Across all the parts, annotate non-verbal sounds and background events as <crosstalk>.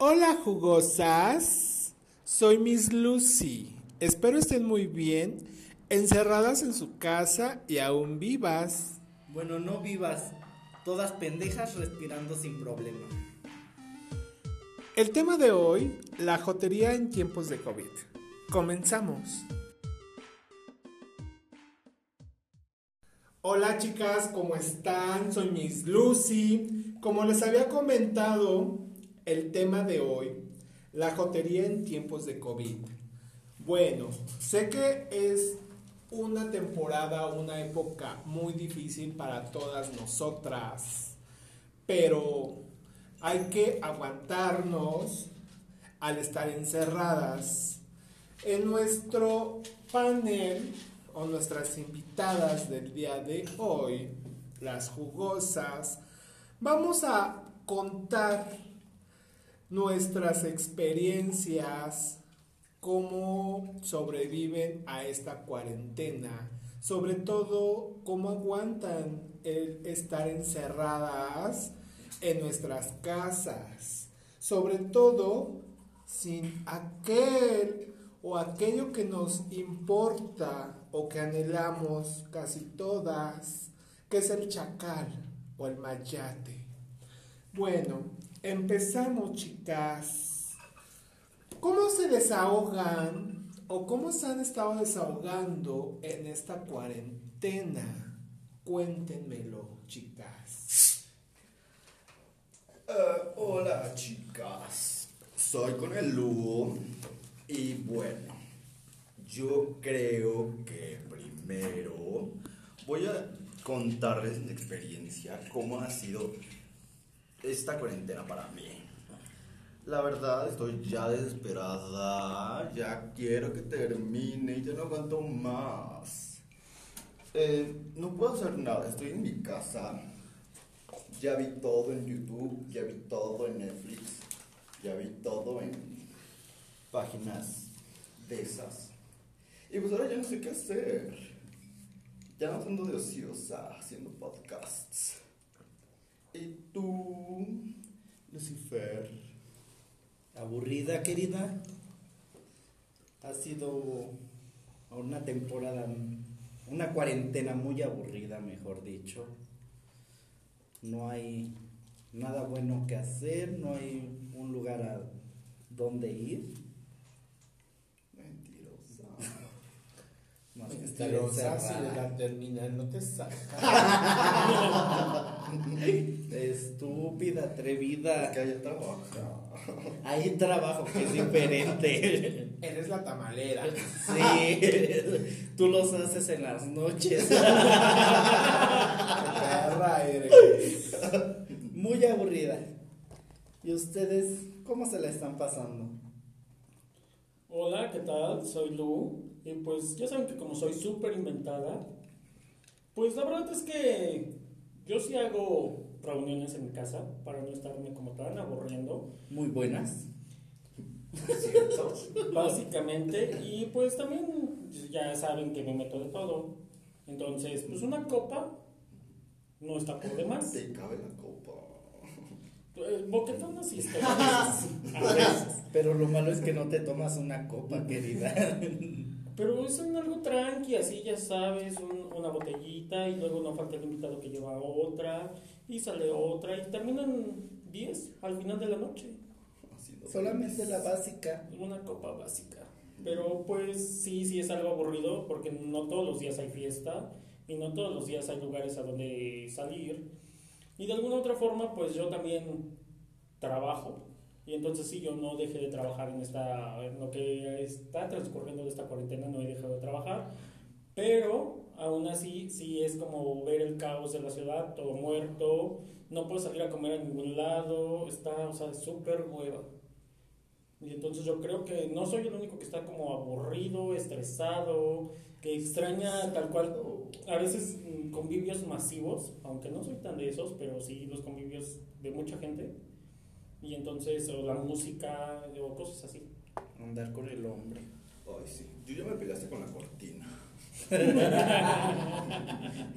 Hola jugosas, soy Miss Lucy. Espero estén muy bien, encerradas en su casa y aún vivas. Bueno, no vivas, todas pendejas respirando sin problema. El tema de hoy, la jotería en tiempos de COVID. Comenzamos. Hola chicas, ¿cómo están? Soy Miss Lucy. Como les había comentado, el tema de hoy, la jotería en tiempos de COVID. Bueno, sé que es una temporada, una época muy difícil para todas nosotras, pero hay que aguantarnos al estar encerradas. En nuestro panel o nuestras invitadas del día de hoy, las jugosas, vamos a contar nuestras experiencias, cómo sobreviven a esta cuarentena, sobre todo cómo aguantan el estar encerradas en nuestras casas, sobre todo sin aquel o aquello que nos importa o que anhelamos casi todas, que es el chacal o el mayate. Bueno, empezamos chicas. ¿Cómo se desahogan o cómo se han estado desahogando en esta cuarentena? Cuéntenmelo, chicas. Uh, hola chicas, soy con el Lugo y bueno, yo creo que primero voy a contarles mi experiencia, cómo ha sido esta cuarentena para mí. La verdad, estoy ya desesperada, ya quiero que termine, ya no aguanto más. Eh, no puedo hacer nada, estoy en mi casa. Ya vi todo en YouTube, ya vi todo en Netflix, ya vi todo en páginas de esas. Y pues ahora ya no sé qué hacer. Ya no ando de ociosa haciendo podcasts. ¿Y tú, Lucifer? ¿Aburrida, querida? Ha sido una temporada, una cuarentena muy aburrida, mejor dicho. No hay nada bueno que hacer, no hay un lugar a donde ir. Mentirosa, si de la terminal no te saca. <laughs> Estúpida, atrevida. Que haya trabaja. Hay trabajo que es diferente. Eres la tamalera. Sí, tú los haces en las noches. <laughs> Perra eres. Muy aburrida. ¿Y ustedes cómo se la están pasando? Hola, ¿qué tal? Soy Lu. Y pues ya saben que como soy súper inventada, pues la verdad es que yo sí hago reuniones en mi casa para no estarme como tan aburriendo, Muy buenas. ¿Cierto? <laughs> básicamente. Y pues también ya saben que me meto de todo. Entonces, pues una copa no está por demás. Te cabe la copa. Eh, Boquetón. <laughs> A veces. Pero lo malo es que no te tomas una copa, querida. Pero es en algo tranqui, así ya sabes, un- una botellita y luego no falta el invitado que lleva otra y sale otra y terminan 10 al final de la noche. Solamente la básica. Una copa básica. Pero pues sí, sí es algo aburrido porque no todos los días hay fiesta y no todos los días hay lugares a donde salir. Y de alguna otra forma pues yo también trabajo y entonces sí, yo no dejé de trabajar en, esta, en lo que está transcurriendo de esta cuarentena, no he dejado de trabajar. Pero aún así, sí es como ver el caos de la ciudad, todo muerto, no puedo salir a comer a ningún lado, está, o sea, súper hueva. Y entonces yo creo que no soy el único que está como aburrido, estresado, que extraña tal cual, a veces mm, convivios masivos, aunque no soy tan de esos, pero sí los convivios de mucha gente. Y entonces, o la música, o cosas así. Andar con el hombre. Ay, sí. Yo ya me peleaste con la cortina. <laughs>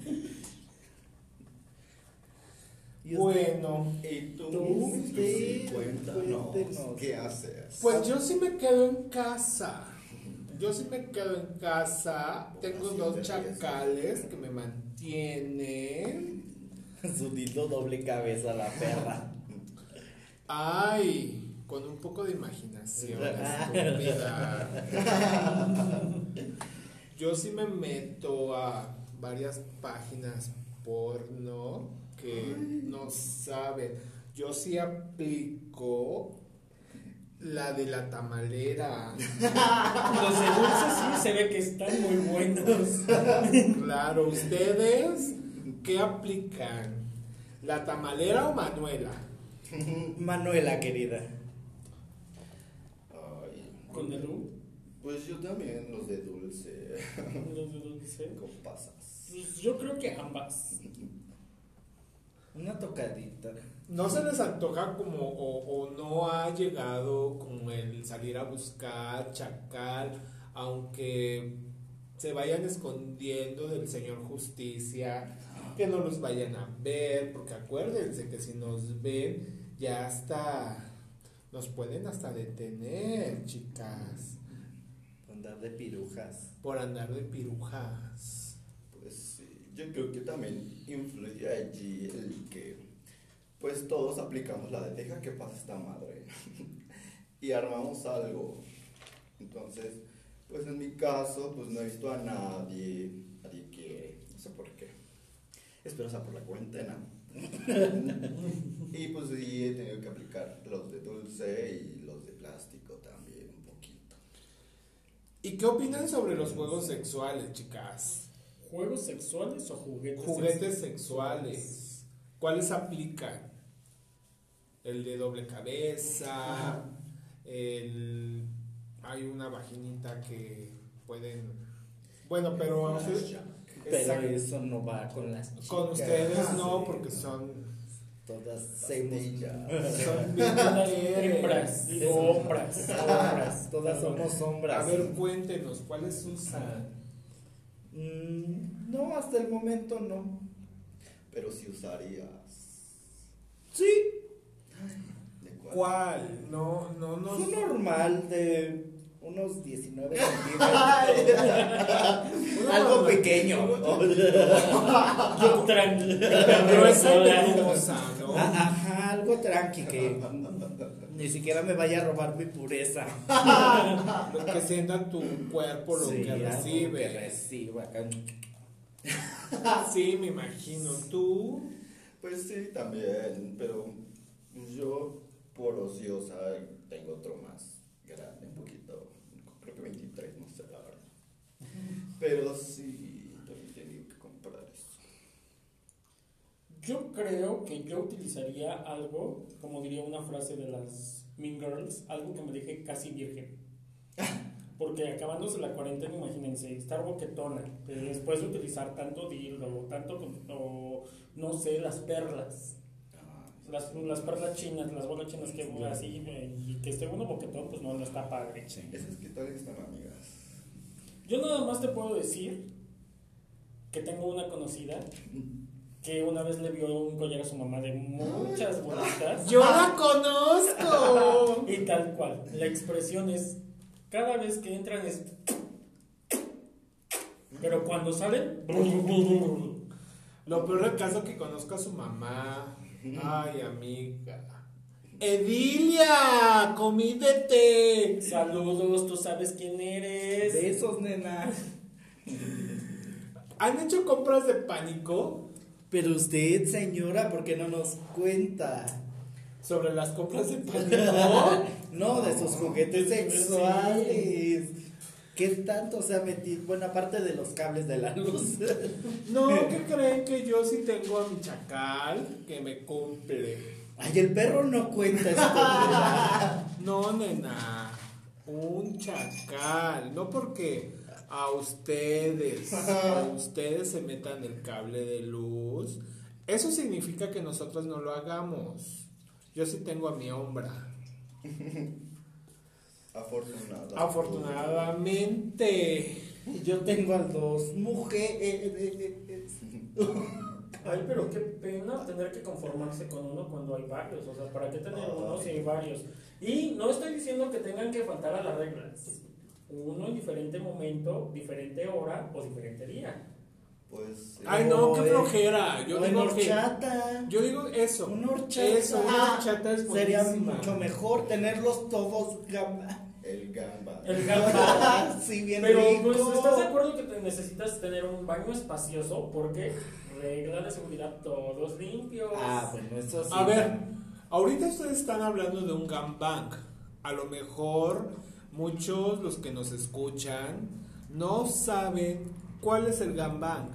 ¿Y ¿Y usted? Bueno, ¿Y tú? Tú, Sí, cuéntanos. ¿qué haces? pues yo sí me quedo en casa. Yo sí me quedo en casa. Tengo Así dos chacales que me mantienen. <laughs> Su doble cabeza, la perra. <laughs> Ay, con un poco de imaginación. <laughs> estúpida. Yo sí me meto a varias páginas porno que no saben. Yo sí aplico la de la tamalera. Los de dulce sí se ve que están muy buenos. Claro, ustedes, ¿qué aplican? ¿La tamalera o Manuela? Manuela, querida. Ay, ¿Con el U? pues yo también, los de dulce. <laughs> Los de dulce. ¿Cómo pasas? Pues yo creo que ambas. Una tocadita. ¿No se les antoja como o, o no ha llegado como el salir a buscar chacal, aunque se vayan escondiendo del Señor Justicia, que no los vayan a ver, porque acuérdense que si nos ven ya hasta nos pueden hasta detener, chicas, Andar de pirujas. por andar de pirujas. Pues sí, yo creo que también influye allí el que pues todos aplicamos la de deja que pase esta madre <laughs> y armamos algo. Entonces, pues en mi caso, pues no he visto a nadie, nadie quiere, no sé por qué. Espero sea por la cuarentena. <laughs> y pues sí, he tenido que aplicar los de dulce y los de plástico también un poquito. ¿Y qué opinan sobre los juegos sexuales, chicas? ¿Juegos sexuales o juguetes? Juguetes sexuales. ¿Cuáles aplican? El de doble cabeza, el hay una vaginita que pueden bueno, pero a ustedes, Pero Exacto. eso no va con las chicas. con ustedes no, sí. porque son Todas semillas. <laughs> son <laughs> hombras, hombras. <laughs> Todas somos sombras. A ver, cuéntenos, ¿cuáles usan? Mm, no, hasta el momento no. Pero si usarías. Sí. ¿De cuál? ¿Cuál? No, no, no. Fue normal de unos 19 <laughs> centímetros. Algo pequeño. <laughs> Ah, Ajá, algo tranqui que ni siquiera me vaya a robar mi pureza. <laughs> Lo que sienta tu cuerpo, lo Sí, que recibe. que reciba. Sí, me imagino. ¿Tú? Pues sí, también, pero yo por ociosa tengo otro más grande, un poquito, creo que 23, no sé la verdad. Pero sí, también tengo que comprar eso. Yo creo que yo utilizaría algo, como diría una frase de las Mean Girls, algo que me deje casi virgen. <laughs> Porque acabándose la cuarentena, imagínense, estar boquetona, eh, después de utilizar tanto dildo, tanto, o no sé, las perlas, Ah, las, las perlas chinas, las bolas chinas que así, eh, y que esté uno boquetón, pues no, no está padre. Esas que tal están amigas. Yo nada más te puedo decir que tengo una conocida que una vez le vio un collar a su mamá de muchas bolitas. Yo la conozco. Y tal cual. La expresión es, cada vez que entran es... Pero cuando salen... Lo peor del caso es que conozco a su mamá. Ay, amiga. Edilia, comídete. Saludos, tú sabes quién eres. Besos, nena. ¿Han hecho compras de pánico Pero usted, señora, ¿por qué no nos cuenta? sobre las compras de <laughs> pánico? No, de sus juguetes Sí. sexuales. ¿Qué tanto se ha metido? Bueno, aparte de los cables de la luz. No, ¿qué creen que yo sí tengo a mi chacal que me cumple? Ay, el perro no cuenta esto. <laughs> No, nena, un chacal. No porque a ustedes, a <laughs> ustedes se metan el cable de luz. Eso significa que nosotros no lo hagamos. Yo sí tengo a mi hombra. <laughs> Afortunada. Afortunadamente. Yo tengo a dos mujeres. Ay, pero qué pena tener que conformarse con uno cuando hay varios. O sea, ¿para qué tener uno si hay varios? Y no estoy diciendo que tengan que faltar a las reglas. Uno en diferente momento, diferente hora o diferente día. Pues. eh, Ay, no, qué flojera. Yo digo que. horchata. Yo digo eso. Una horchata. Eso, una horchata es Sería buenísima. mucho mejor tenerlos todos gamba. El gamba. El gamba. <laughs> sí, bien Pero, rico. pues, ¿estás de acuerdo que te necesitas tener un baño espacioso? Porque regla de seguridad, todos limpios. Ah, bueno, eso sí. A ver, ahorita ustedes están hablando de un gangbang. A lo mejor muchos los que nos escuchan no saben cuál es el gangbang.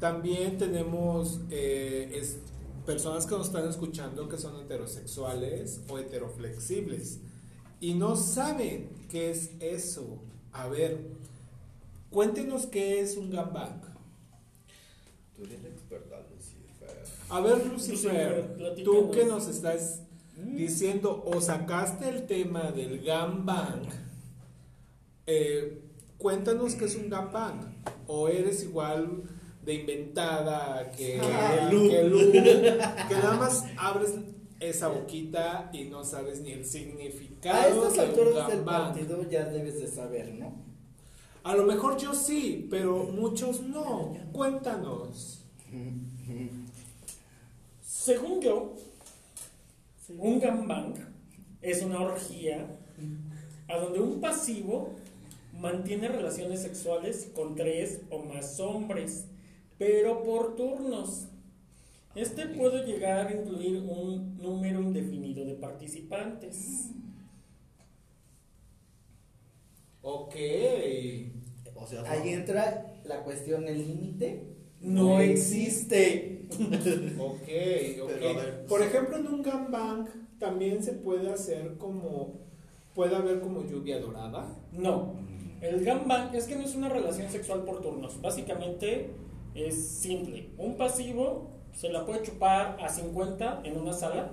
También tenemos eh, es- personas que nos están escuchando que son heterosexuales o heteroflexibles y no saben qué es eso. A ver, cuéntenos qué es un gangbang. Tú eres la experta, Lucifer. A ver, Lucifer, tú que nos estás diciendo o sacaste el tema del gangbang, eh, cuéntanos qué es un gangbang. O eres igual de inventada que, Ah, <laughs> que Lu. Lu, que nada más abres esa boquita y no sabes ni el significado. A estas de un alturas del partido ya debes de saber, ¿no? A lo mejor yo sí, pero muchos no. Cuéntanos. <laughs> Según yo, un gangbang es una orgía a donde un pasivo mantiene relaciones sexuales con tres o más hombres, pero por turnos. Este puede llegar a incluir un número indefinido de participantes. Ok. O sea, Ahí entra la cuestión, el límite. No existe. Ok, <laughs> ok. Ver, Por ejemplo, en un gangbang también se puede hacer como. Puede haber como lluvia dorada. No, el gangbang es que no es una relación sexual por turnos. Básicamente es simple. Un pasivo se la puede chupar a 50 en una sala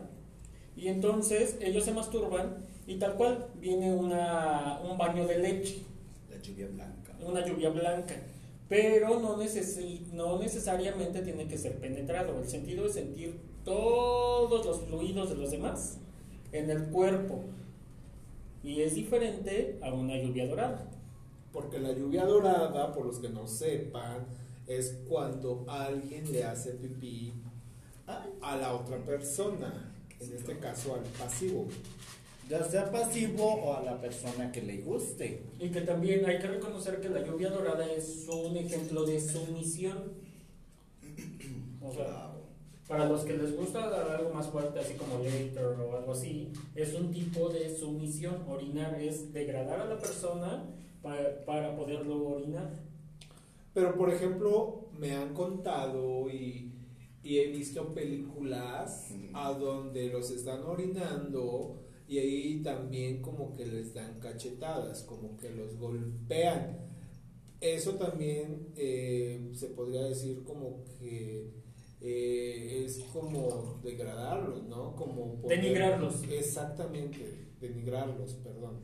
y entonces ellos se masturban y tal cual viene una, un baño de leche, La lluvia blanca. una lluvia blanca. Pero no, no necesariamente tiene que ser penetrado. El sentido es sentir todos los fluidos de los demás en el cuerpo. Y es diferente a una lluvia dorada. Porque la lluvia dorada, por los que no sepan, es cuando alguien le hace pipí a la otra persona. En este caso al pasivo. Ya sea pasivo o a la persona que le guste. Y que también hay que reconocer que la lluvia dorada es un ejemplo de sumisión. O sea, Claro. para los que les gusta algo más fuerte, así como later o algo así, es un tipo de sumisión. Orinar es degradar a la persona para, para poderlo orinar. Pero por ejemplo, me han contado y, y he visto películas Mm. a donde los están orinando y ahí también como que les dan cachetadas, como que los golpean. Eso también eh, se podría decir como que eh, es como degradarlos, ¿no? Como poder- Denigrarlos. Exactamente, denigrarlos, perdón.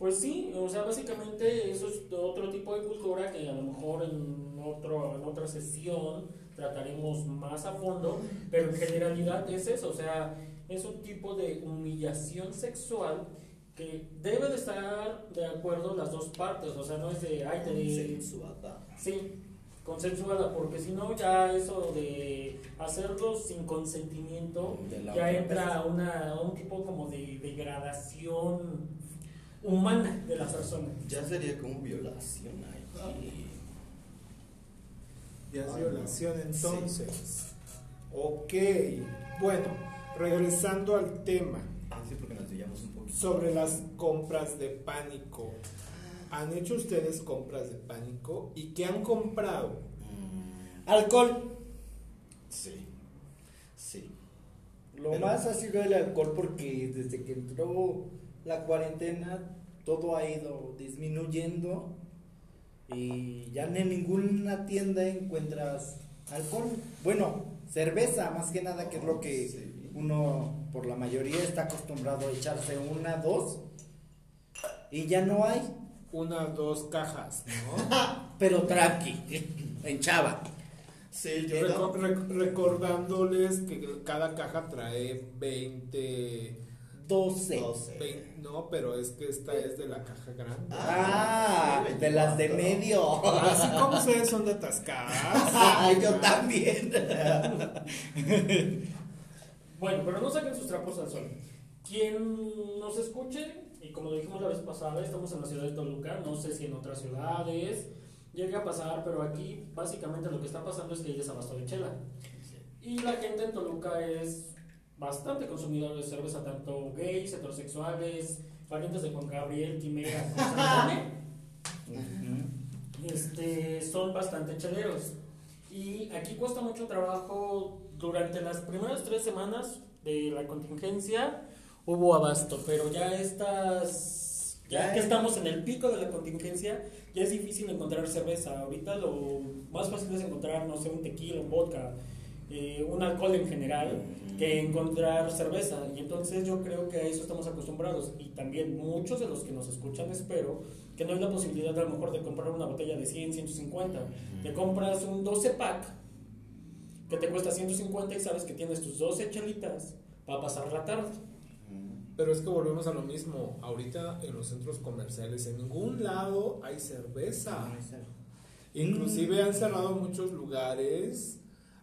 Pues sí, o sea, básicamente eso es otro tipo de cultura que a lo mejor en, otro, en otra sesión trataremos más a fondo, pero en generalidad es eso, o sea, es un tipo de humillación sexual que debe de estar de acuerdo las dos partes, o sea, no es de, ay, te Consensuada. Sí, consensuada, porque si no ya eso de hacerlo sin consentimiento ya entra persona. una, un tipo como de degradación humana de la persona. Ya sería como violación ahí. Ya es Ay, violación entonces. Ok, bueno, regresando al tema Ah, sí, porque nos un poquito. sobre las compras de pánico. ¿Han hecho ustedes compras de pánico? ¿Y qué han comprado? Mm, Alcohol. Sí. Sí. Lo Pero- más ha sido el alcohol porque desde que entró la cuarentena todo ha ido disminuyendo y ya en ninguna tienda encuentras alcohol. Bueno, cerveza más que nada que es lo que Sí. uno por la mayoría está acostumbrado a echarse una, dos y ya no hay. Unas dos cajas, ¿no? <laughs> Pero tranqui, en chava. Sí, yo Reco- tam- rec- recordándoles que cada caja trae 20, 12. no sé. 20 No, pero es que esta es de la caja grande. Ah, de las de 24. medio. Así como <laughs> ustedes son de atascadas. Yo también. <laughs> Bueno, pero no saquen sus trapos al sol. Quien nos escuche, y como dijimos la vez pasada, estamos en la ciudad de Toluca, no sé si en otras ciudades llegue a pasar, pero aquí básicamente lo que está pasando es que hay desabasto de chela. Y la gente en Toluca es bastante consumidora de cerveza, tanto gays, heterosexuales, parientes de Juan Gabriel, Quimera, <laughs> este, son bastante cheleros. Y aquí cuesta mucho trabajo. Durante las primeras tres semanas de la contingencia hubo abasto, pero ya estas. Ya que es- estamos en el pico de la contingencia, ya es difícil encontrar cerveza. Ahorita lo más fácil es encontrar, no sé, un tequila, un vodka, eh, un alcohol en general, que encontrar cerveza. Y entonces yo creo que a eso estamos acostumbrados. Y también muchos de los que nos escuchan, espero, que no hay la posibilidad a lo mejor de comprar una botella de 100, 150. Te compras un 12 pack que te cuesta 150 y sabes que tienes tus 12 chelitas para pasar la tarde. Pero es que volvemos a lo mismo. Ahorita en los centros comerciales, en ningún lado hay cerveza. Inclusive han cerrado muchos lugares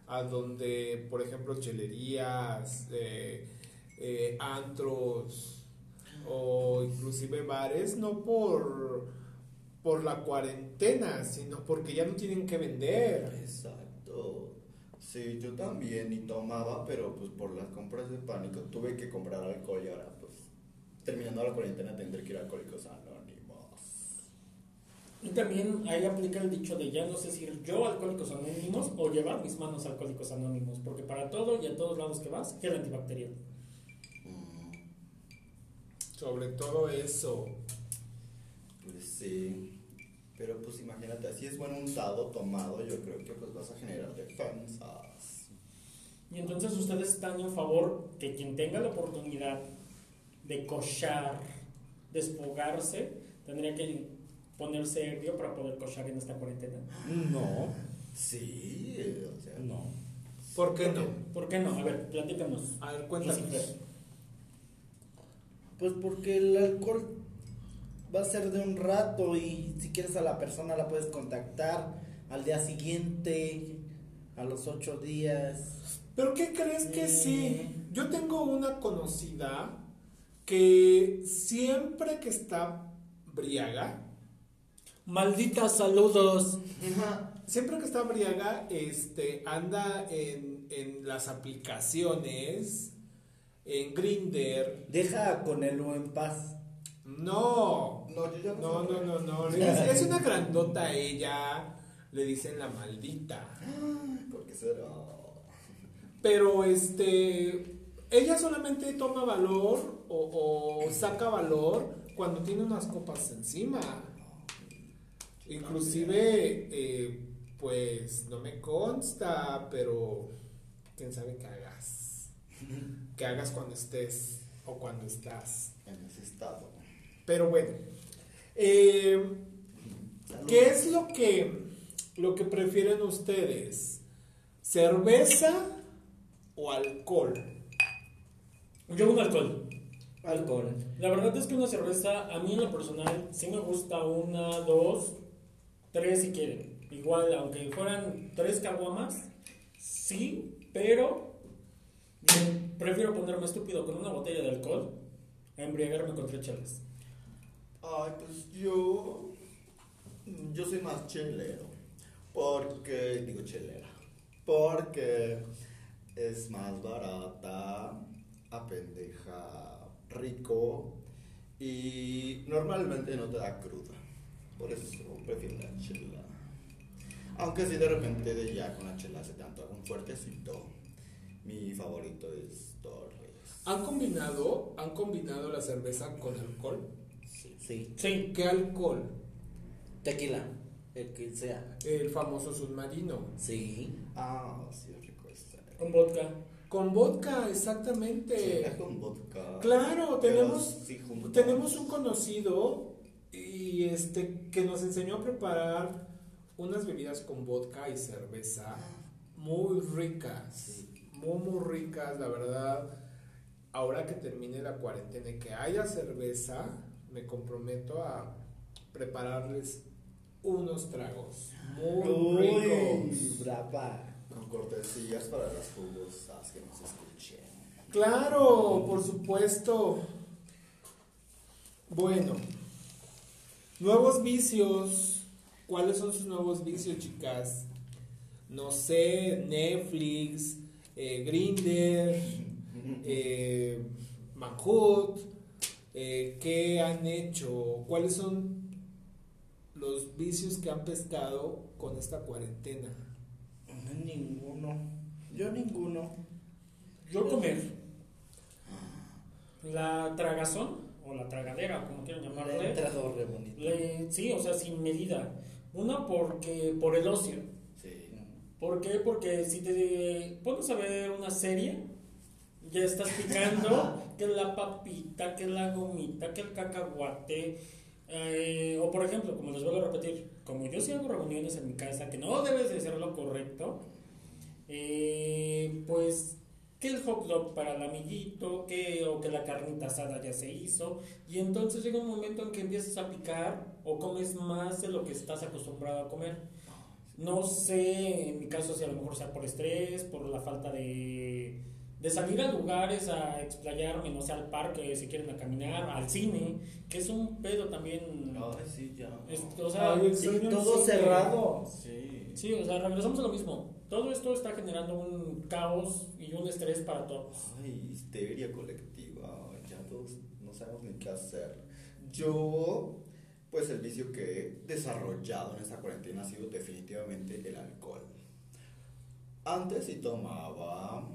a donde, por ejemplo, chelerías, eh, eh, antros o inclusive bares, no por, por la cuarentena, sino porque ya no tienen que vender. Exacto. Sí, yo también y tomaba, pero pues por las compras de pánico tuve que comprar alcohol y ahora pues terminando la cuarentena tendré que ir a Alcohólicos Anónimos. Y también ahí aplica el dicho de ya no sé si ir yo Alcohólicos Anónimos o llevar mis manos a Alcohólicos Anónimos, porque para todo y a todos lados que vas, gel antibacterial. Sobre todo eso. Pues sí. Pero pues imagínate, así es buen untado tomado, yo creo que pues vas a generar defensas. Y entonces ustedes están en favor que quien tenga la oportunidad de cochar, desfogarse, tendría que ponerse ebrio para poder cochar en esta cuarentena. No, Sí, o sea, no. ¿Por qué no? ¿Por qué no? A ver, platícanos. A ver, cuéntanos. Pues porque el alcohol va a ser de un rato y si quieres a la persona la puedes contactar al día siguiente, a los ocho días. ¿Pero qué crees que Mm. sí? Yo tengo una conocida que siempre que está briaga, Malditas saludos. siempre que está briaga, este, anda en, en las aplicaciones, en Grinder. Deja a Conelo en paz. No, No, yo ya no, sé. no, no, no. <laughs> Es, es una grandota ella, le dicen la maldita. ¿Por qué será? Pero este, ella solamente toma valor o, o saca valor cuando tiene unas copas encima. Inclusive, eh, pues no me consta, pero quién sabe qué hagas. Que hagas cuando estés o cuando estás. En ese estado. Pero bueno, eh, ¿qué es lo que, lo que prefieren ustedes? ¿Cerveza o alcohol? Yo un alcohol. Alcohol. La verdad es que una cerveza, a mí en lo personal, sí me gusta una, dos, tres si quieren. Igual, aunque fueran tres caguamas, sí, pero prefiero ponerme estúpido con una botella de alcohol a embriagarme con tres chelas. Ay, pues yo. Yo soy más chelero. Porque. Digo chelera. Porque es más barata, apendeja rico y normalmente no te da cruda. Por eso prefiero la chela. Aunque si de repente de ya con la chela se te antoja un fuertecito. Mi favorito es Torres. ¿Han combinado, han combinado la cerveza con alcohol? Sí. Sí, ¿Qué alcohol? Tequila. El que sea. El famoso submarino. Sí. Ah, sí, rico este. con vodka. Con vodka, exactamente. Sí, con vodka. Claro, tenemos, sí juntos. tenemos un conocido y este que nos enseñó a preparar unas bebidas con vodka y cerveza muy ricas. Muy, muy ricas, la verdad. Ahora que termine la cuarentena y que haya cerveza, me comprometo a prepararles unos tragos muy Uy, ricos. brava. Con cortesías para las jugosas que nos escuchen. Claro, por supuesto. Bueno, nuevos vicios. ¿Cuáles son sus nuevos vicios, chicas? No sé, Netflix, eh, Grinder, eh, Manhood. eh, ¿Qué han hecho? ¿Cuáles son los vicios que han pescado con esta cuarentena? Ninguno. Yo ninguno. Yo comer. La tragazón, o la tragadera, como quieran Le llamarle. Sí, o sea, sin medida. Una porque por el ocio. Sí. ¿Por qué? Porque si te pones a ver una serie, ya estás picando <laughs> que la papita, que la gomita, que el cacahuate. eh, o por ejemplo, como les vuelvo a repetir, como yo sí hago reuniones en mi casa, que no debes de ser lo correcto, eh, pues que el hot dog para el amiguito, que, o que la carnita asada ya se hizo, y entonces llega un momento en que empiezas a picar o comes más de lo que estás acostumbrado a comer. No sé, en mi caso, si a lo mejor sea por estrés, por la falta de, de salir a lugares a explayarme, no sé, al parque, si quieren a caminar, al cine, que es un pedo también. Ay, sí, ya. Es- o sea, Ay, Sí, todo cine. cerrado. Sí. Sí, o sea, regresamos a lo mismo. Todo esto está generando un caos y un estrés para todos. Ay, histeria colectiva. Ya todos no sabemos ni qué hacer. Yo, pues el vicio que he desarrollado en esta cuarentena ha sido definitivamente el alcohol. Antes sí tomaba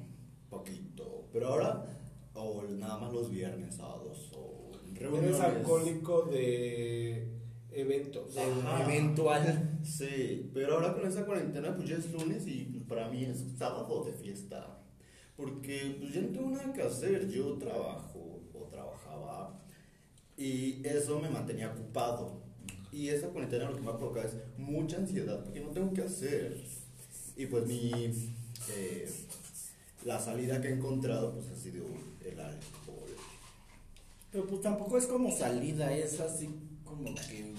poquito, pero ahora, o nada más los viernes, sábados, o reuniones. Eres alcohólico de eventos. De Ajá. eventual. <laughs> Sí, pero ahora con esta cuarentena pues ya es lunes y para mí es sábado de fiesta. Porque pues ya no tengo nada que hacer, yo trabajo o trabajaba y eso me mantenía ocupado. Y esa cuarentena lo que me ha provocado es mucha ansiedad porque no tengo que hacer. Y pues mi, eh, la salida que he encontrado pues ha sido el alcohol. Pero pues tampoco es como salida, es así como que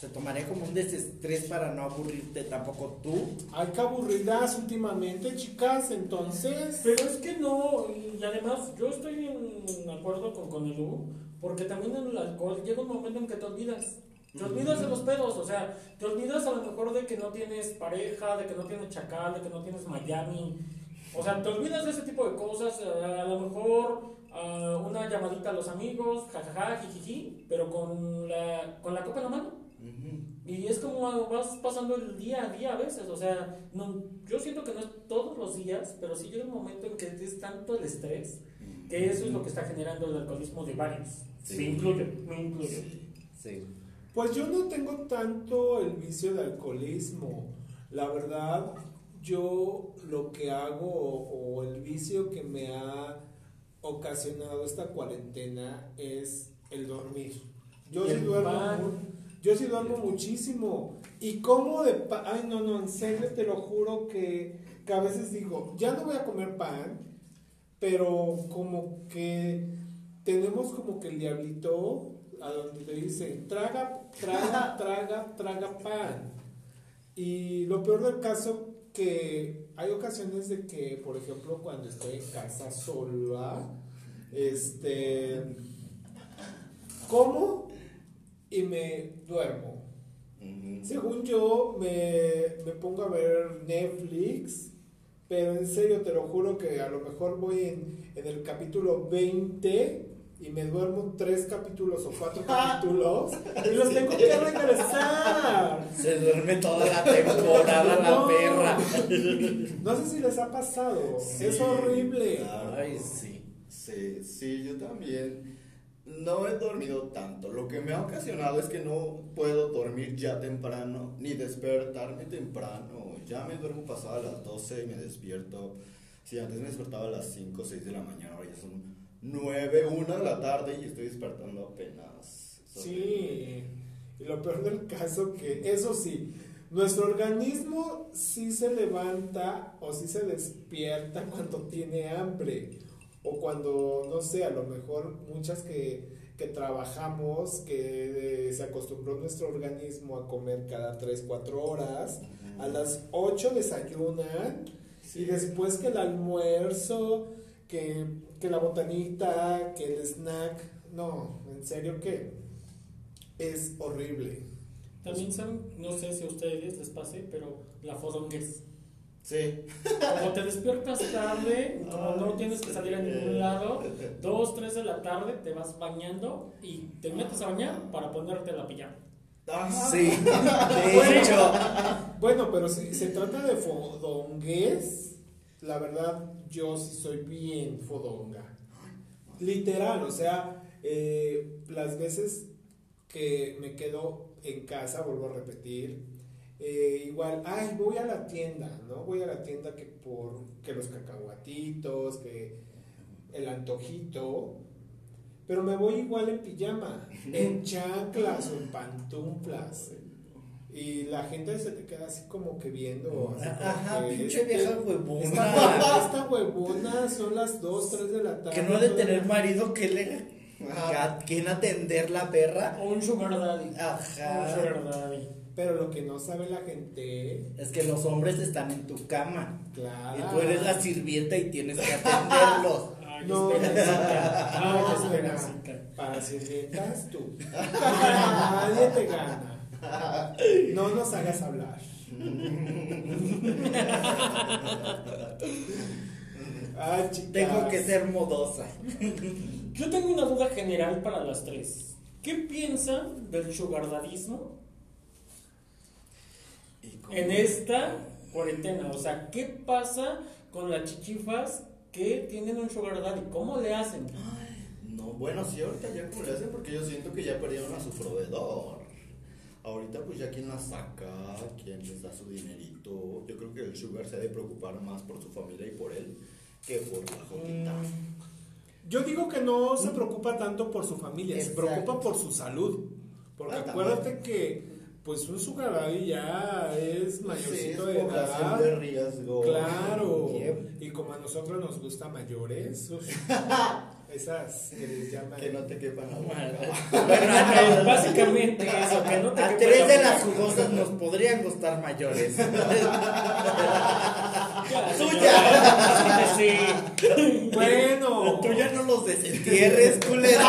se tomaría como un desestrés para no aburrirte tampoco tú. Hay que aburridas últimamente, chicas, entonces. Pero es que no, y además yo estoy en acuerdo con, con el Hugo, porque también en el alcohol llega un momento en que te olvidas. Te olvidas de los pedos, o sea, te olvidas a lo mejor de que no tienes pareja, de que no tienes chacal, de que no tienes Miami. O sea, te olvidas de ese tipo de cosas, a lo mejor ah, una llamadita a los amigos, jajaja, jijiji, pero con la, con la copa en la mano. Y es como vas pasando el día a día a veces, o sea, no, yo siento que no es todos los días, pero sí llega un momento en que es tanto el estrés que eso es lo que está generando el alcoholismo de varios. Sí. Me incluyo, me incluyo. Sí. Sí. Pues yo no tengo tanto el vicio de alcoholismo. La verdad, yo lo que hago o, o el vicio que me ha ocasionado esta cuarentena es el dormir. Yo sí duermo, pan. yo sí duermo muchísimo. Y como de pan, ay no, no, en serio te lo juro que, que a veces digo, ya no voy a comer pan, pero como que tenemos como que el diablito a donde te dice, traga, traga, <laughs> traga, traga pan. Y lo peor del caso que hay ocasiones de que, por ejemplo, cuando estoy en casa sola, este, como y me duermo. Según yo, me, me pongo a ver Netflix, pero en serio te lo juro que a lo mejor voy en, en el capítulo 20 y me duermo tres capítulos o cuatro <laughs> capítulos y los tengo que regresar. Se duerme toda la temporada la perra. No sé si les ha pasado, Sí, es horrible. Ay, sí. Sí, sí, yo también no he dormido tanto. Lo que me ha ocasionado es que no puedo dormir ya temprano ni despertarme temprano. Ya me duermo pasado a las 12 y me despierto. Si antes me despertaba a las 5 o 6 de la mañana, ahora ya son 9, 1 de la tarde y estoy despertando apenas. Sí, y lo peor del caso que, eso sí, nuestro organismo sí se levanta o sí se despierta <laughs> cuando tiene hambre o cuando, no sé, a lo mejor muchas que, que trabajamos, que eh, se acostumbró nuestro organismo a comer cada 3, 4 horas, a las 8 desayunan y después que el almuerzo, que, que la botanita, que el snack, no, en serio que es horrible. También saben, no sé si a ustedes les pase, pero la fodonguez. Sí. Como te despiertas tarde, como no tienes que salir a ningún lado, 2, 3 de la tarde te vas bañando y te metes a bañar para ponerte la pijama. Ajá. Sí, de hecho. Bueno, pero si se trata de fodonguez, la verdad yo sí soy bien fodonga. Literal, o sea, eh, las veces que me quedo en casa, vuelvo a repetir, eh, igual, ay, voy a la tienda, ¿no? Voy a la tienda que por que los cacahuatitos, que el antojito, pero me voy igual en pijama, en <laughs> chanclas o en pantuflas. Y la gente se te queda así como que viendo. así como Ajá, que, pinche este, vieja Esta, huevona. esta huevona son las 2, 3 de la tarde. Que no ha de tener marido que le. Ajá. a ¿Quién atender la perra? Un sugar daddy. Un Ajá. sugar daddy. Pero lo que no sabe la gente, Es que los hombres están en tu cama. claro. Y tú eres la sirvienta y tienes que atenderlos. <laughs> Ay, No. Ay, <laughs> no. Para sirvientas tú. <laughs> Nadie te gana. No nos hagas hablar. Ah. Tengo que ser modosa. Yo tengo una duda general para las tres. ¿Qué piensan del sugardadismo en esta cuarentena? O sea, ¿qué pasa con las chichifas que tienen un sugar daddy? ¿Cómo le hacen? No, bueno, sí, ahorita ya como le hacen porque yo siento que ya perdieron a su proveedor. Ahorita pues ya quién la saca, quién les da su dinerito. Yo creo que el Sugar se ha de preocupar más por su familia y por él que por la jodita. Yo digo que no se preocupa tanto por su familia, se preocupa por su salud. Porque Ah, acuérdate que, pues, un sugar daddy ya es Sí, es mayorcito de edad. de riesgo. Claro. Y como a nosotros nos gusta mayores, uf, <laughs> esas que les llaman. Que no te quepan la boca. <laughs> Bueno, a, <laughs> Básicamente eso, que no te a quepa tres la de las jugosas nos podrían gustar mayores. <laughs> Ya, Tuya. señora. Sí. Bueno, Tú ya no los desentierres, culera.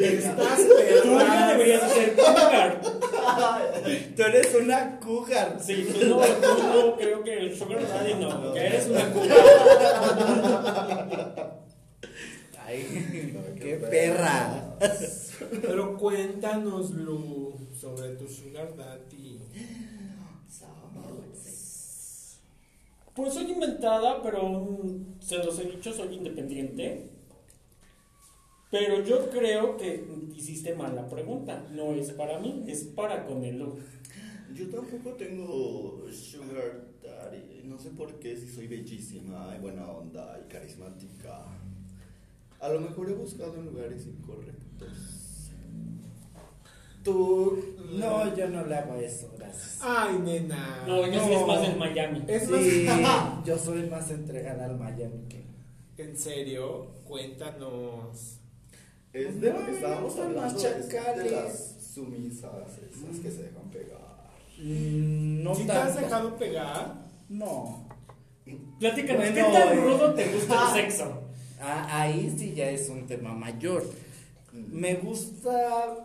estás Tú ya deberías ser cougar. Tú eres una cougar. Sí, tú no, tú no creo que el sugar daddy no, ya eres una cougar. Ay, No, qué perra. Pero cuéntanos, Lu, sobre tu sugar daddy. Pues soy inventada, pero mm, se los he dicho, soy independiente. Pero yo creo que hiciste mal la pregunta. No es para mí, es para con el look. Yo tampoco tengo Sugar Daddy. No sé por qué, si soy bellísima y buena onda y carismática. A lo mejor he buscado en lugares incorrectos. Tú. No, yo no le hago eso, gracias. Ay, nena. No, yo sí es más en Miami. Es Sí, más. yo soy más entregada al Miami que. En serio, cuéntanos. Es de lo que estábamos hablando. de las sumisas, esas que se dejan pegar. Mm, No ¿Sí te has tanto. dejado pegar? No. Platícanos, ¿qué tan eh. rudo te gusta el sexo? Ah, ahí sí ya es un tema mayor. Me gusta.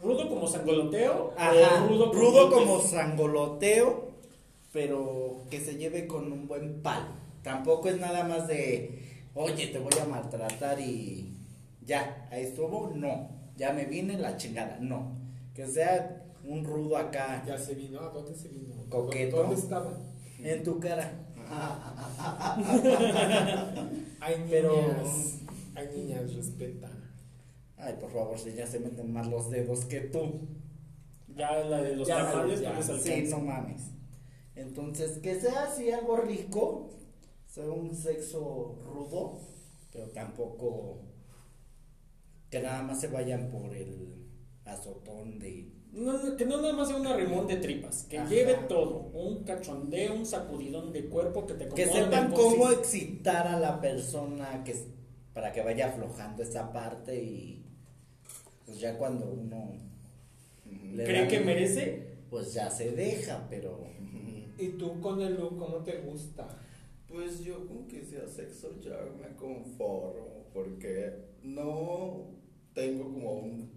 ¿Rudo como sangoloteo? Ajá, ¿O rudo, rudo, con como sangoloteo, pero que se lleve con un buen palo. Tampoco es nada más de, oye, te voy a maltratar y ya, ahí estuvo. No, ya me vine la chingada. No, que sea un rudo acá Ya se vino. ¿A dónde se vino? Coqueto. ¿Dónde estaba? en tu cara. <laughs> Hay niñas. Pero- Hay niñas, respeta. Ay, por favor, si ya se meten más los dedos que tú. Ya la de los tamales ya, no les Sí, no mames. Entonces, que sea así algo rico, sea un sexo rudo, pero tampoco Que nada más se vayan por el azotón de... No, que no nada más sea un arrimón de tripas, que Ajá. lleve todo, un cachondeo, un sacudidón de cuerpo que te Que sepan cómo excitar a la persona que para que vaya aflojando esa parte y pues ya cuando uno le ¿Cree da- que merece? pues ya se deja, pero ¿Y tú con el look cómo te gusta? Pues yo con que sea sexo ya me conformo, porque no tengo como un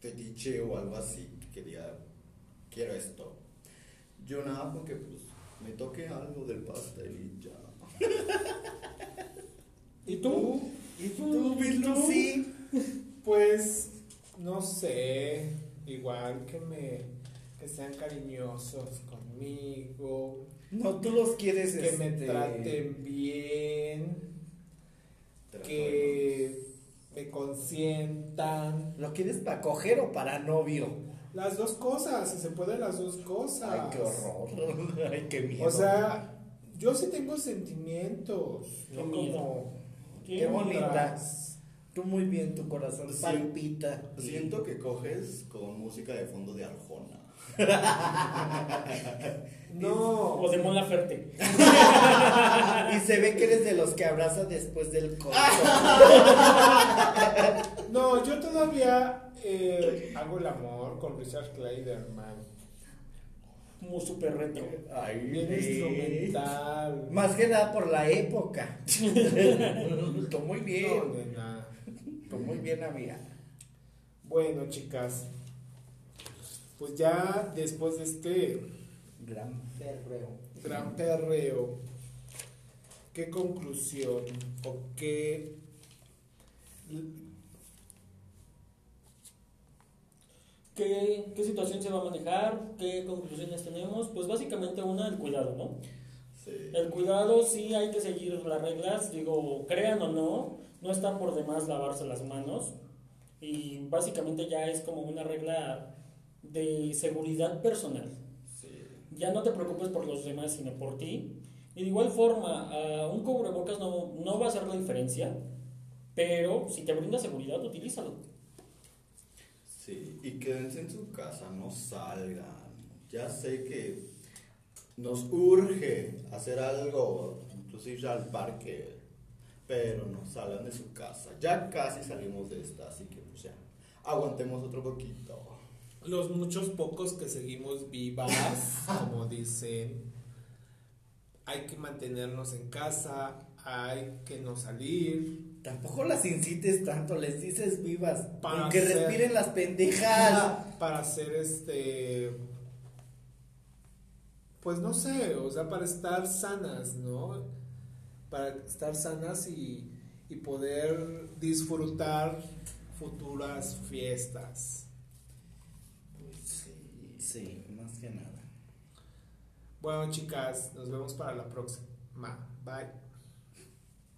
fetiche o algo así que diga, quiero esto. Yo nada con que pues me toque algo del pastel y ya. <laughs> ¿Y tú? ¿Y tú, Miss Lucy? Pues, no sé, igual que me, que sean cariñosos conmigo, No, tú los quieres que me este, traten bien, que me consientan. ¿Lo quieres para coger o para novio? Las dos cosas, si se pueden las dos cosas. Ay, qué horror. <laughs> Ay, qué miedo. O sea, yo sí tengo sentimientos, Qué no como qué bonita. otras. Tú muy bien, tu corazón Sí. palpita. Siento que coges con música de fondo de Arjona. <laughs> No, O de Mon Laferte. Y se ve que eres de los que abraza después del coito. <laughs> no, yo todavía eh, hago el amor con Richard Clayderman. Como súper retro. Ay, Bien instrumental. Más que nada por la época. <laughs> Tú muy No, bien. nena. Tú muy bien, amiga. Bueno, chicas, pues ya después de este Gran perreo. gran perreo, ¿qué conclusión o qué ¿Qué, ¿Qué situación se va a manejar? ¿Qué conclusiones tenemos? Pues básicamente una, el cuidado, ¿no? Sí. El cuidado sí hay que seguir las reglas, digo, crean o no, no está por demás lavarse las manos y básicamente ya es como una regla de seguridad personal. Sí. Ya no te preocupes por los demás, sino por ti. Y de igual forma, ah, un cubrebocas no, no va a hacer la diferencia, pero si te brinda seguridad, utilízalo. Sí, y quédense en su casa, no salgan. Ya sé que nos urge hacer algo, inclusive ir al parque, pero no salgan de su casa. Ya casi salimos de esta, así que pues ya, aguantemos otro poquito. Los muchos pocos que seguimos vivas, como dicen, hay que mantenernos en casa, hay que no salir. Tampoco las incites tanto, les dices vivas. Para Aunque hacer- respiren las pendejas. para hacer este pues no sé, o sea, para estar sanas, ¿no? Para estar sanas y, y poder disfrutar futuras fiestas. Sí. Más que nada. Bueno, chicas, nos vemos para la próxima. Bye.